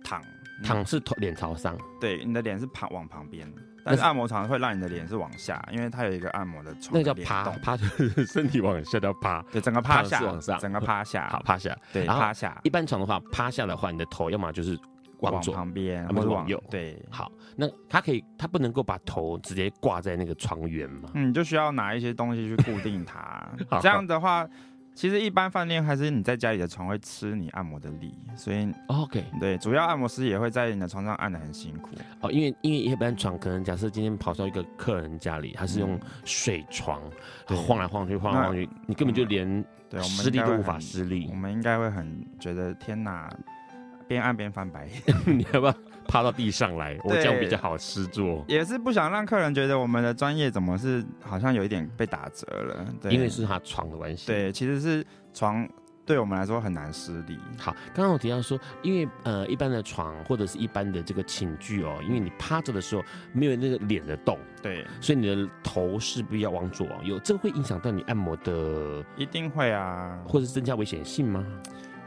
D: 躺，
B: 躺是头脸朝上，
D: 对，你的脸是旁往旁边，但是按摩床会让你的脸是往下，因为它有一个按摩的床，
B: 那叫趴，趴就是 *laughs* 身体往下叫趴，
D: 对，整个趴下往上，整个趴下，
B: 好趴下，
D: 对，趴下。
B: 一般床的话，趴下的话，你的头要么就是。往左
D: 旁边，
B: 不是往右。
D: 对，
B: 好，那他可以，他不能够把头直接挂在那个床缘嘛？
D: 嗯，就需要拿一些东西去固定它。*laughs* 这样的话，其实一般饭店还是你在家里的床会吃你按摩的力，所以
B: OK，
D: 对，主要按摩师也会在你的床上按的很辛苦。
B: 哦，因为因为一般床可能假设今天跑到一个客人家里，他是用水床，嗯、晃来晃去，晃来晃去，你根本就连对施力都无法施力。
D: 我们应该会很觉得天哪！边按边翻白眼，*laughs*
B: 你要不要趴到地上来？我这样比较好施作。
D: 也是不想让客人觉得我们的专业怎么是好像有一点被打折了。对，
B: 因为是他床的关系。
D: 对，其实是床对我们来说很难施力。
B: 好，刚刚我提到说，因为呃一般的床或者是一般的这个寝具哦，因为你趴着的时候没有那个脸的动，
D: 对，
B: 所以你的头势必要往左往右，这会影响到你按摩的，
D: 一定会啊，
B: 或者是增加危险性吗？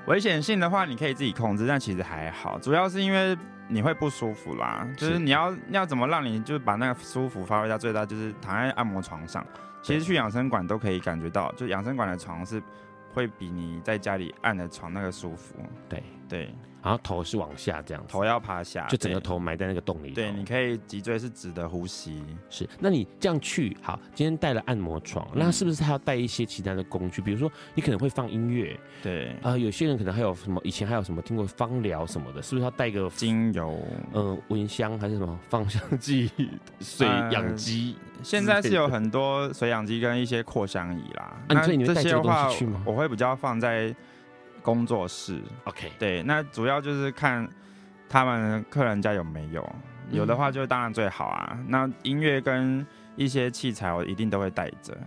D: 危险性的话，你可以自己控制，但其实还好，主要是因为你会不舒服啦。就是你要要怎么让你就把那个舒服发挥到最大，就是躺在按摩床上。其实去养生馆都可以感觉到，就养生馆的床是会比你在家里按的床那个舒服。
B: 对
D: 对。
B: 然后头是往下这样，
D: 头要趴下，
B: 就整个头埋在那个洞里。
D: 对，你可以脊椎是直的呼吸。
B: 是，那你这样去好，今天带了按摩床，那是不是还要带一些其他的工具？比如说，你可能会放音乐。
D: 对。
B: 啊、呃，有些人可能还有什么？以前还有什么听过芳疗什么的？是不是要带个
D: 精油？
B: 呃，蚊香还是什么芳香剂、*laughs* 水氧机、
D: 呃？现在是有很多水氧机跟一些扩香仪啦。
B: 啊，所以你会带这些东西去吗？
D: 我会比较放在。工作室
B: ，OK，
D: 对，那主要就是看他们客人家有没有，有的话就当然最好啊。嗯、那音乐跟一些器材我一定都会带着。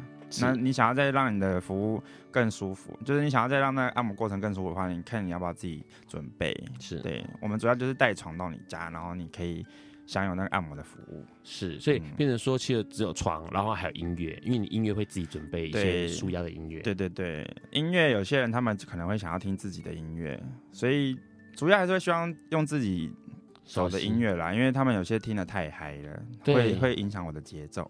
D: 那你想要再让你的服务更舒服，就是你想要再让那个按摩过程更舒服的话，你看你要不要自己准备？
B: 是
D: 对，我们主要就是带床到你家，然后你可以。享有那个按摩的服务
B: 是，所以变成说，其实只有床，然后还有音乐，因为你音乐会自己准备一些舒压的音乐。
D: 对对对，音乐有些人他们可能会想要听自己的音乐，所以主要还是会希望用自己手的音乐啦，因为他们有些听得太嗨了，会会影响我的节奏。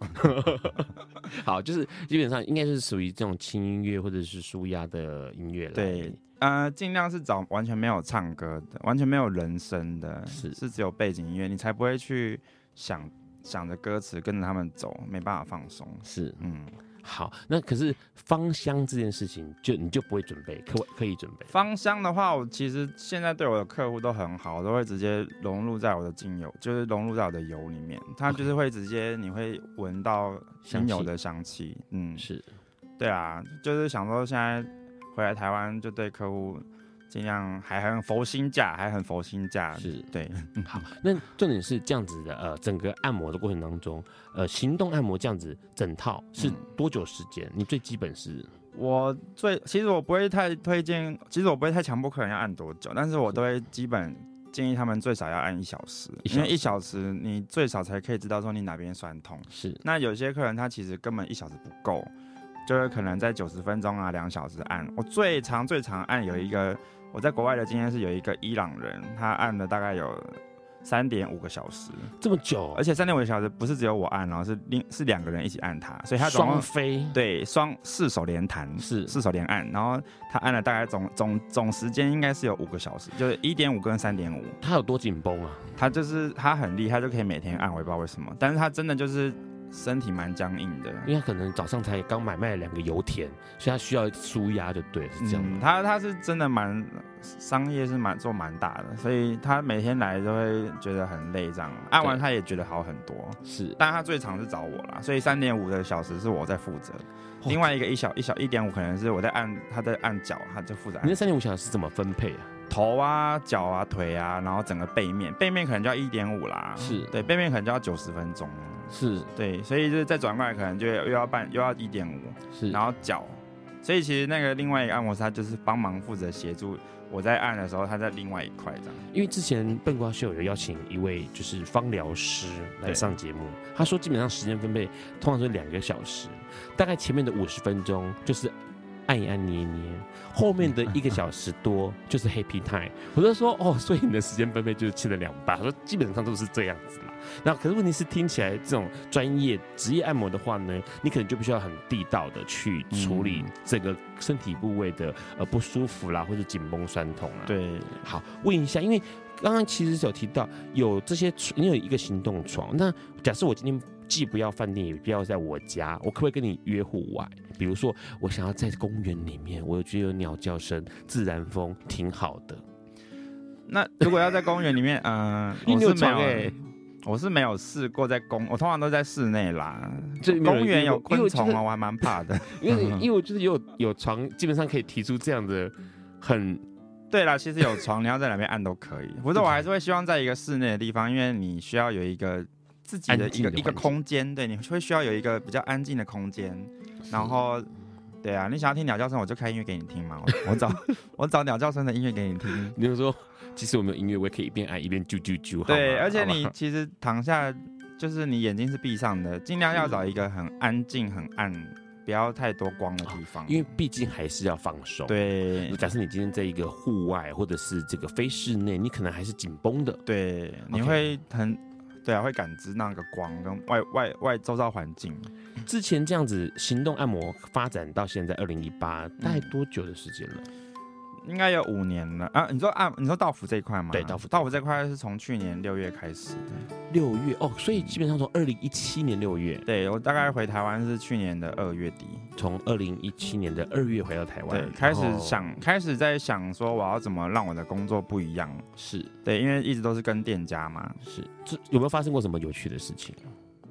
D: *laughs*
B: 好，就是基本上应该是属于这种轻音乐或者是舒压的音乐。
D: 对。呃，尽量是找完全没有唱歌的，完全没有人声的，是是只有背景音乐，你才不会去想想着歌词跟着他们走，没办法放松。
B: 是，嗯，好，那可是芳香这件事情，就你就不会准备，可可以准备。
D: 芳香的话，我其实现在对我的客户都很好，我都会直接融入在我的精油，就是融入在我的油里面，它就是会直接你会闻到精油的香气。嗯，是，对啊，就是想说现在。回来台湾就对客户尽量还很佛心价，还很佛心价，是对。
B: 好，那重点是这样子的，呃，整个按摩的过程当中，呃，行动按摩这样子整套是多久时间？嗯、你最基本是？
D: 我最其实我不会太推荐，其实我不会太强迫客人要按多久，但是我都会基本建议他们最少要按一小时，因为一小时你最少才可以知道说你哪边酸痛。
B: 是，
D: 那有些客人他其实根本一小时不够。就是可能在九十分钟啊，两小时按。我最长最长按有一个，我在国外的经验是有一个伊朗人，他按了大概有三点五个小时，
B: 这么久，
D: 而且三点五个小时不是只有我按，然后是另是两个人一起按他，所以他双
B: 飞
D: 对双四手连弹是四手连按，然后他按了大概总总总时间应该是有五个小时，就是一点五跟三点五。
B: 他有多紧绷啊？
D: 他就是他很厉害，就可以每天按，我也不知道为什么，但是他真的就是。身体蛮僵硬的，
B: 因为他可能早上才刚买卖了两个油田，所以他需要舒压，就对，是这样、嗯。
D: 他他是真的蛮商业是蛮做蛮大的，所以他每天来都会觉得很累，这样按完他也觉得好很多。
B: 是，
D: 但他最常是找我啦，所以三点五的小时是我在负责，另外一个一小一小一点五可能是我在按他在按脚，他就负责按。
B: 你那三点五小时是怎么分配啊？
D: 头啊、脚啊、腿啊，然后整个背面，背面可能就要一点五啦，
B: 是。
D: 对，背面可能就要九十分钟，
B: 是。
D: 对，所以就是再转过来可能就又要半又要一点五，
B: 是，
D: 然后脚，所以其实那个另外一个按摩师他就是帮忙负责协助我在按的时候，他在另外一块这样。
B: 因为之前笨瓜秀有邀请一位就是芳疗师来上节目，他说基本上时间分配通常是两个小时，大概前面的五十分钟就是。按一按捏一捏，后面的一个小时多就是 happy time。我就说哦，所以你的时间分配就是切了两半。他说基本上都是这样子啦。那可是问题是听起来这种专业职业按摩的话呢，你可能就必须要很地道的去处理这个身体部位的呃不舒服啦，或者紧绷酸痛啊。
D: 对，
B: 好，问一下，因为刚刚其实有提到有这些，你有一个行动床。那假设我今天。既不要饭店，也不要在我家，我可不可以跟你约户外？比如说，我想要在公园里面，我觉得有鸟叫声、自然风，挺好的。
D: 那如果要在公园里面，嗯、呃，我是没有，我是没有试过在公，我通常都在室内啦。这公园有昆虫啊，我还蛮怕的。
B: 因为 *laughs* 因为我就是有有床，基本上可以提出这样的很。*laughs*
D: 对啦，其实有床，你要在哪边按都可以。不是我还是会希望在一个室内的地方，因为你需要有一个。自己的一个一个空间，对，你会需要有一个比较安静的空间，然后，对啊，你想要听鸟叫声，我就开音乐给你听嘛，我找 *laughs* 我找鸟叫声的音乐给你听。
B: 你就说，其实我没有音乐，我也可以一边按一边啾啾啾。
D: 对，而且你其实躺下，就是你眼睛是闭上的，尽量要找一个很安静、很暗、不要太多光的地方，
B: 因为毕竟还是要放松。
D: 对，
B: 假设你今天在一个户外或者是这个非室内，你可能还是紧绷的。
D: 对，你会很。对啊，会感知那个光跟外外外周遭环境。
B: 之前这样子行动按摩发展到现在二零一八，大概多久的时间了？
D: 应该有五年了啊！你说啊，你说到府这一块吗？
B: 对，到府
D: 到府这块是从去年六月开始的。
B: 六月哦，所以基本上从二零一七年六月，
D: 对，我大概回台湾是去年的二月底，
B: 从二零一七年的二月回到台湾，
D: 对，开始想，开始在想说我要怎么让我的工作不一样。
B: 是
D: 对，因为一直都是跟店家嘛。
B: 是，这有没有发生过什么有趣的事情？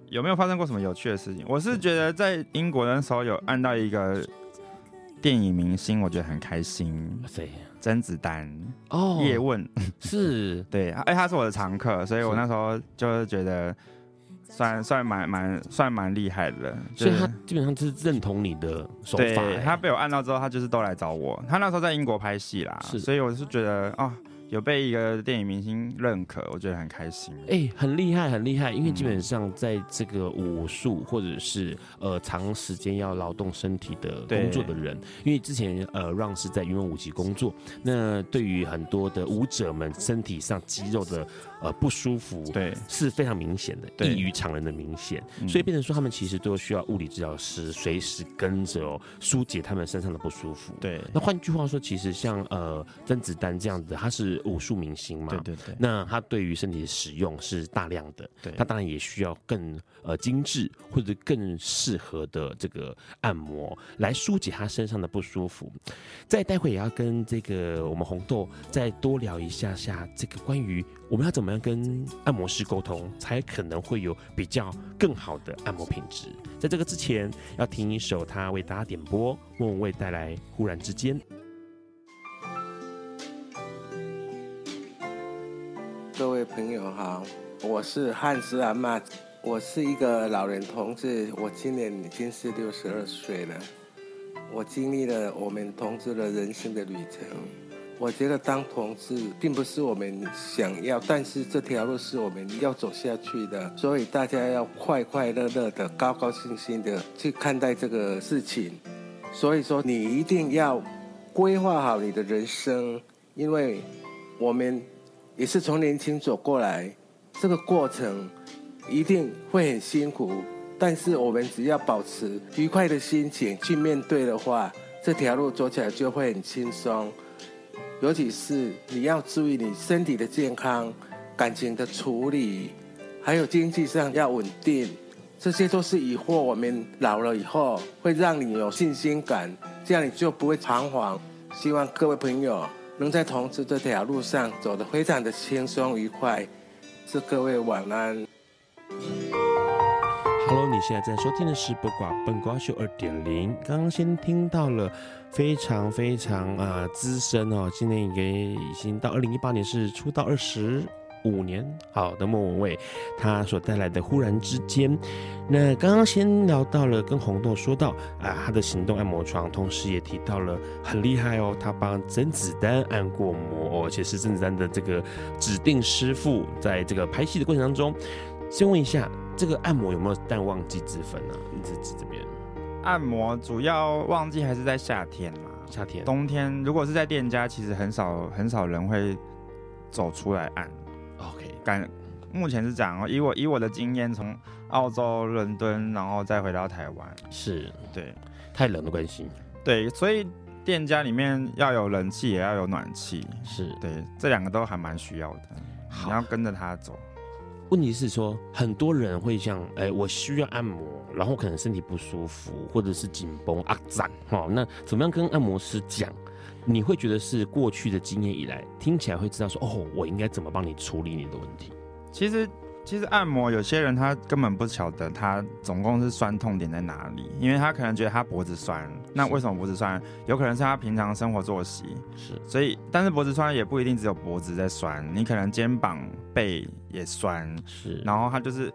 D: 有没有发生过什么有趣的事情？我是觉得在英国的时候有按到一个电影明星，我觉得很开心。
B: 谁？
D: 甄子丹哦，叶问 *laughs*
B: 是 *laughs*
D: 对，哎，他是我的常客，所以我那时候就是觉得算算蛮蛮算蛮厉害的，
B: 所以他基本上就是认同你的手法。
D: 他被我按到之后，他就是都来找我。他那时候在英国拍戏啦，所以我是觉得啊。哦有被一个电影明星认可，我觉得很开心。
B: 哎、欸，很厉害，很厉害。因为基本上在这个武术或者是呃长时间要劳动身体的工作的人，因为之前呃让是在云门舞集工作，那对于很多的舞者们身体上肌肉的。呃，不舒服，对，是非常明显的，异于常人的明显，所以变成说他们其实都需要物理治疗师随时跟着哦，疏解他们身上的不舒服。对，那换句话说，其实像呃甄子丹这样子，他是武术明星嘛，对对对，那他对于身体的使用是大量的，对，他当然也需要更呃精致或者更适合的这个按摩来疏解他身上的不舒服。再待会也要跟这个我们红豆再多聊一下下这个关于。我们要怎么样跟按摩师沟通，才可能会有比较更好的按摩品质？在这个之前，要听一首他为大家点播，莫文蔚带来《忽然之间》。
E: 各位朋友好，我是汉斯阿嬷，我是一个老人同志，我今年已经是六十二岁了，我经历了我们同志的人生的旅程。我觉得当同志并不是我们想要，但是这条路是我们要走下去的，所以大家要快快乐乐的、高高兴兴的去看待这个事情。所以说，你一定要规划好你的人生，因为我们也是从年轻走过来，这个过程一定会很辛苦，但是我们只要保持愉快的心情去面对的话，这条路走起来就会很轻松。尤其是你要注意你身体的健康、感情的处理，还有经济上要稳定，这些都是以后我们老了以后会让你有信心感，这样你就不会彷徨。希望各位朋友能在同志这条路上走得非常的轻松愉快。祝各位晚安。
B: Hello，你现在在收听的是不挂笨瓜秀二点零。刚刚先听到了非常非常啊资深哦，今年也已经到二零一八年是出道二十五年，好的莫文蔚他所带来的忽然之间。那刚刚先聊到了跟红豆说到啊，他的行动按摩床，同时也提到了很厉害哦，他帮甄子丹按过摩，而且是甄子丹的这个指定师傅，在这个拍戏的过程当中。先问一下，这个按摩有没有淡旺季之分呢？你自己这边
D: 按摩主要旺季还是在夏天嘛？
B: 夏天、
D: 冬天如果是在店家，其实很少很少人会走出来按。
B: OK，
D: 感目前是这样哦。以我以我的经验，从澳洲伦敦，然后再回到台湾，
B: 是
D: 对
B: 太冷的关系。
D: 对，所以店家里面要有冷气，也要有暖气。
B: 是
D: 对，这两个都还蛮需要的。你要跟着他走。
B: 问题是说，很多人会像，哎、我需要按摩，然后可能身体不舒服，或者是紧绷啊胀，哈，那怎么样跟按摩师讲？你会觉得是过去的经验以来，听起来会知道说，哦，我应该怎么帮你处理你的问题？
D: 其实。其实按摩，有些人他根本不晓得他总共是酸痛点在哪里，因为他可能觉得他脖子酸，那为什么脖子酸？有可能是他平常生活作息。是，所以但是脖子酸也不一定只有脖子在酸，你可能肩膀、背也酸，是，然后他就是，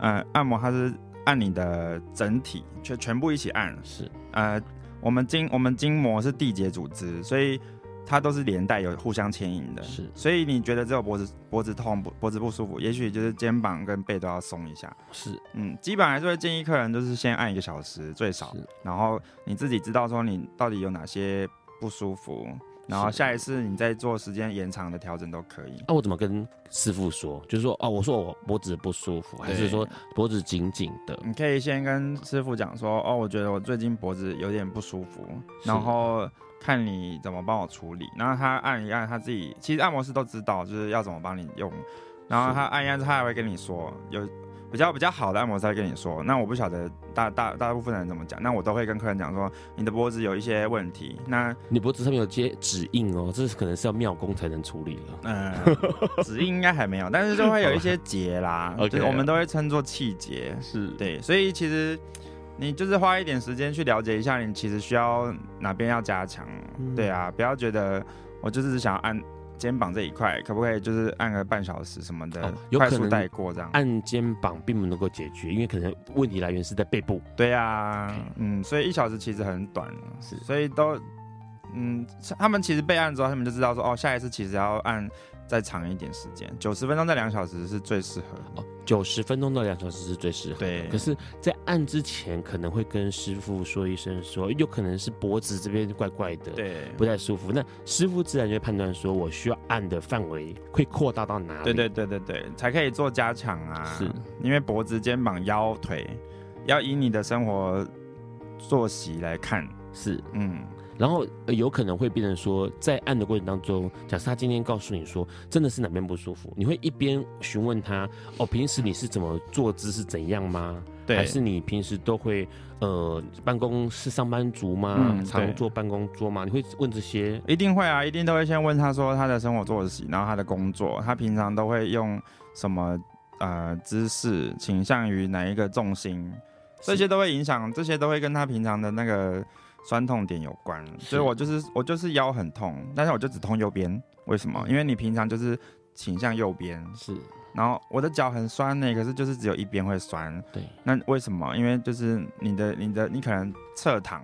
D: 呃，按摩他是按你的整体，全全部一起按，是，呃，我们筋我们筋膜是缔结组织，所以。它都是连带有互相牵引的，是，所以你觉得只有脖子脖子痛，脖子不舒服，也许就是肩膀跟背都要松一下，是，嗯，基本还是会建议客人就是先按一个小时最少，然后你自己知道说你到底有哪些不舒服，然后下一次你再做时间延长的调整都可以。
B: 那、啊、我怎么跟师傅说？就是说，哦，我说我脖子不舒服，还是说脖子紧紧的？
D: 你可以先跟师傅讲说，哦，我觉得我最近脖子有点不舒服，然后。看你怎么帮我处理，然后他按一按，他自己其实按摩师都知道就是要怎么帮你用，然后他按一按，他还会跟你说，有比较比较好的按摩师会跟你说。那我不晓得大大大部分人怎么讲，那我都会跟客人讲说，你的脖子有一些问题，那
B: 你脖子上面有接指印哦，这是可能是要妙工才能处理了。
D: 嗯，指印应该还没有，但是就会有一些结啦，*laughs* 对、okay，我们都会称作气结，是对，所以其实。你就是花一点时间去了解一下，你其实需要哪边要加强，嗯，对啊，不要觉得我就是只想要按肩膀这一块，可不可以就是按个半小时什么的，快速带过这样。
B: 按肩膀并不能够解决，因为可能问题来源是在背部。
D: 对啊，嗯，所以一小时其实很短，是，所以都，嗯，他们其实备案之后，他们就知道说，哦，下一次其实要按。再长一点时间，九十分钟到两小时是最适合的。哦，九十分钟到两小时是最适合。对，
B: 可是，在按之前可能会跟师傅说一声，说有可能是脖子这边怪怪的，对，不太舒服。那师傅自然就会判断说，我需要按的范围会扩大到哪里？
D: 对对对对对，才可以做加强啊。是，因为脖子、肩膀、腰、腿要以你的生活作息来看。
B: 是，嗯。然后有可能会变成说，在按的过程当中，假设他今天告诉你说真的是哪边不舒服，你会一边询问他哦，平时你是怎么坐姿是怎样吗？对，还是你平时都会呃办公室上班族吗？嗯，常坐办公桌吗？你会问这些？
D: 一定会啊，一定都会先问他说他的生活作息，然后他的工作，他平常都会用什么呃姿势，倾向于哪一个重心，这些都会影响，这些都会跟他平常的那个。酸痛点有关，所以我就是我就是腰很痛，但是我就只痛右边。为什么？因为你平常就是倾向右边，是。然后我的脚很酸呢，可是就是只有一边会酸。对。那为什么？因为就是你的你的你可能侧躺，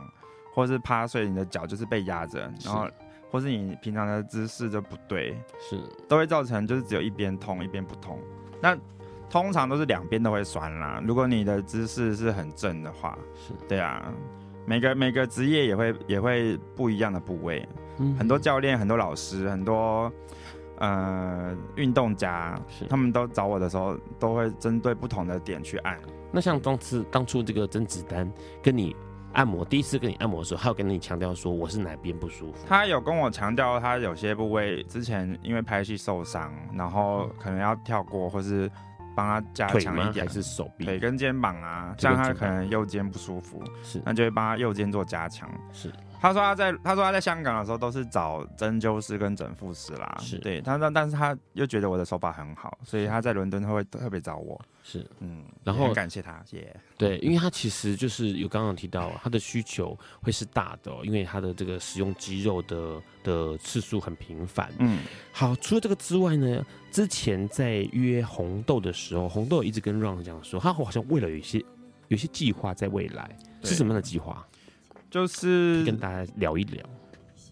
D: 或是趴睡，你的脚就是被压着，然后或是你平常的姿势就不对，是，都会造成就是只有一边痛一边不痛。那通常都是两边都会酸啦。如果你的姿势是很正的话，是对啊。每个每个职业也会也会不一样的部位，嗯，很多教练、很多老师、很多呃运动家，他们都找我的时候，都会针对不同的点去按。
B: 那像当次当初这个甄子丹跟你按摩，第一次跟你按摩的时候，他有跟你强调说我是哪边不舒服？
D: 他有跟我强调，他有些部位之前因为拍戏受伤，然后可能要跳过或是。帮他加强一点，
B: 还是手臂、
D: 腿跟肩膀啊？这样他可能右肩不舒服，是，那就会帮他右肩做加强。是，他说他在他说他在香港的时候都是找针灸师跟整复师啦，
B: 是。
D: 对，他说但是他又觉得我的手法很好，所以他在伦敦他会特别找我，
B: 是。
D: 嗯，
B: 然后
D: 很感谢他，谢谢。
B: 对，因为他其实就是有刚刚提到他的需求会是大的、哦，因为他的这个使用肌肉的的次数很频繁。
D: 嗯，
B: 好，除了这个之外呢，之前在约红豆的时候，红豆一直跟 Ron 讲说，他好像为了有一些有一些计划在未来，是什么样的计划？
D: 就是
B: 跟大家聊一聊。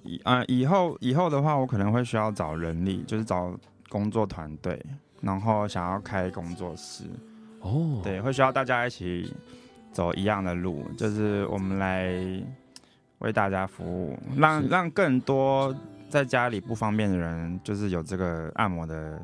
D: 以啊、呃，以后以后的话，我可能会需要找人力，就是找工作团队，然后想要开工作室。
B: 哦，
D: 对，会需要大家一起走一样的路，就是我们来为大家服务，让让更多在家里不方便的人，就是有这个按摩的。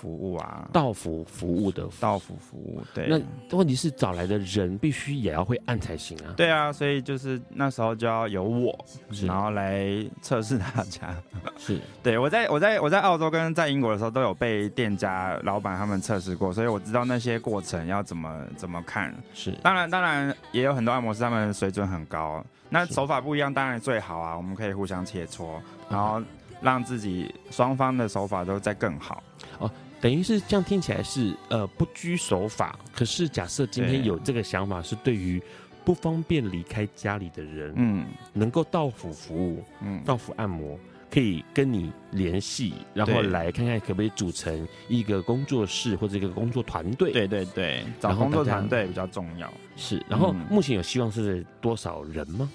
D: 服务啊，
B: 到府服务的
D: 到府服务，对。
B: 那问题是找来的人必须也要会按才行啊。
D: 对啊，所以就是那时候就要由我，然后来测试大家。
B: 是，*laughs*
D: 对我在我在我在澳洲跟在英国的时候都有被店家老板他们测试过，所以我知道那些过程要怎么怎么看。
B: 是，
D: 当然当然也有很多按摩师他们水准很高，那手法不一样当然最好啊，我们可以互相切磋，然后让自己双方的手法都再更好。
B: 哦。等于是这样听起来是呃不拘守法，可是假设今天有这个想法，是对于不方便离开家里的人，嗯，能够到府服务，嗯，到府按摩，可以跟你联系，然后来看看可不可以组成一个工作室或者一个工作团队。
D: 对对对，找工作团队比较重要。
B: 是，然后目前有希望是多少人吗？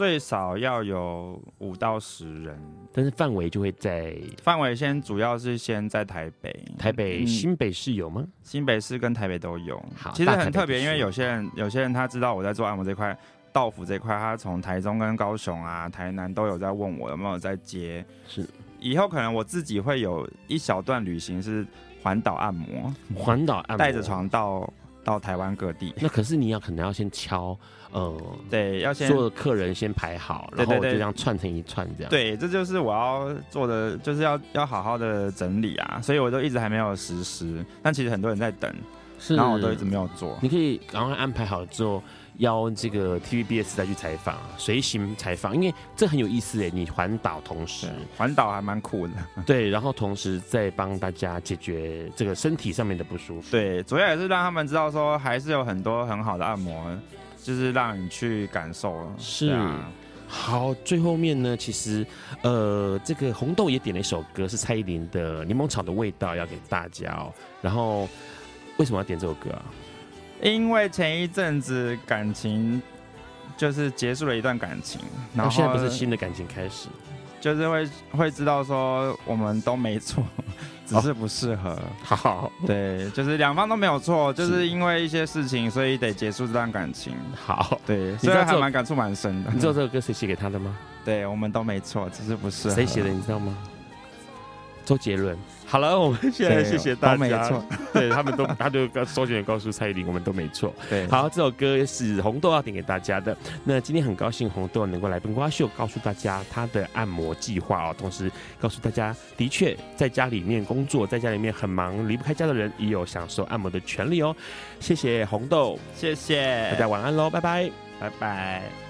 D: 最少要有五到十人，
B: 但是范围就会在
D: 范围先主要是先在台北，
B: 台北、新北市有吗？
D: 新北市跟台北都有。好，其实很特别，因为有些人有些人他知道我在做按摩这块，道府这块，他从台中跟高雄啊、台南都有在问我有没有在接。
B: 是，
D: 以后可能我自己会有一小段旅行是环岛按摩，
B: 环岛按摩，
D: 带着床到到台湾各地。
B: 那可是你要可能要先敲。呃，
D: 对，要先
B: 所有的客人先排好，然后就这样串成一串这样。
D: 对，这就是我要做的，就是要要好好的整理啊，所以我都一直还没有实施。但其实很多人在等，是，然后我都一直没有做。
B: 你可以赶快安排好了之后，邀这个 TVBS 再去采访，随行采访，因为这很有意思哎。你环岛同时，
D: 环岛还蛮酷的。*laughs*
B: 对，然后同时再帮大家解决这个身体上面的不舒服。
D: 对，主要也是让他们知道说，还是有很多很好的按摩。就是让你去感受，
B: 是啊。好，最后面呢，其实，呃，这个红豆也点了一首歌，是蔡依林的《柠檬草的味道》，要给大家哦。然后，为什么要点这首歌啊？
D: 因为前一阵子感情就是结束了一段感情，然后
B: 现在不是新的感情开始，
D: 就是会会知道说我们都没错。只是不适合，
B: 好，好，
D: 对，就是两方都没有错，就是因为一些事情，所以得结束这段感情。
B: 好，
D: 对，所以还蛮感触蛮深的。
B: 你知道这首歌谁写给他的吗？
D: 对，我们都没错，只是不适合。
B: 谁写的？你知道吗？周杰伦。好了，*laughs* 我们现在谢谢大家。*laughs* 对他们都，*laughs* 他就告周杰伦告诉蔡依林，我们都没错。
D: 对，
B: 好，这首歌是红豆要点给大家的。那今天很高兴红豆能够来本瓜秀，告诉大家他的按摩计划哦，同时告诉大家，的确在家里面工作，在家里面很忙，离不开家的人也有享受按摩的权利哦。谢谢红豆，
D: 谢谢大
B: 家，晚安喽，拜拜，
D: 拜拜。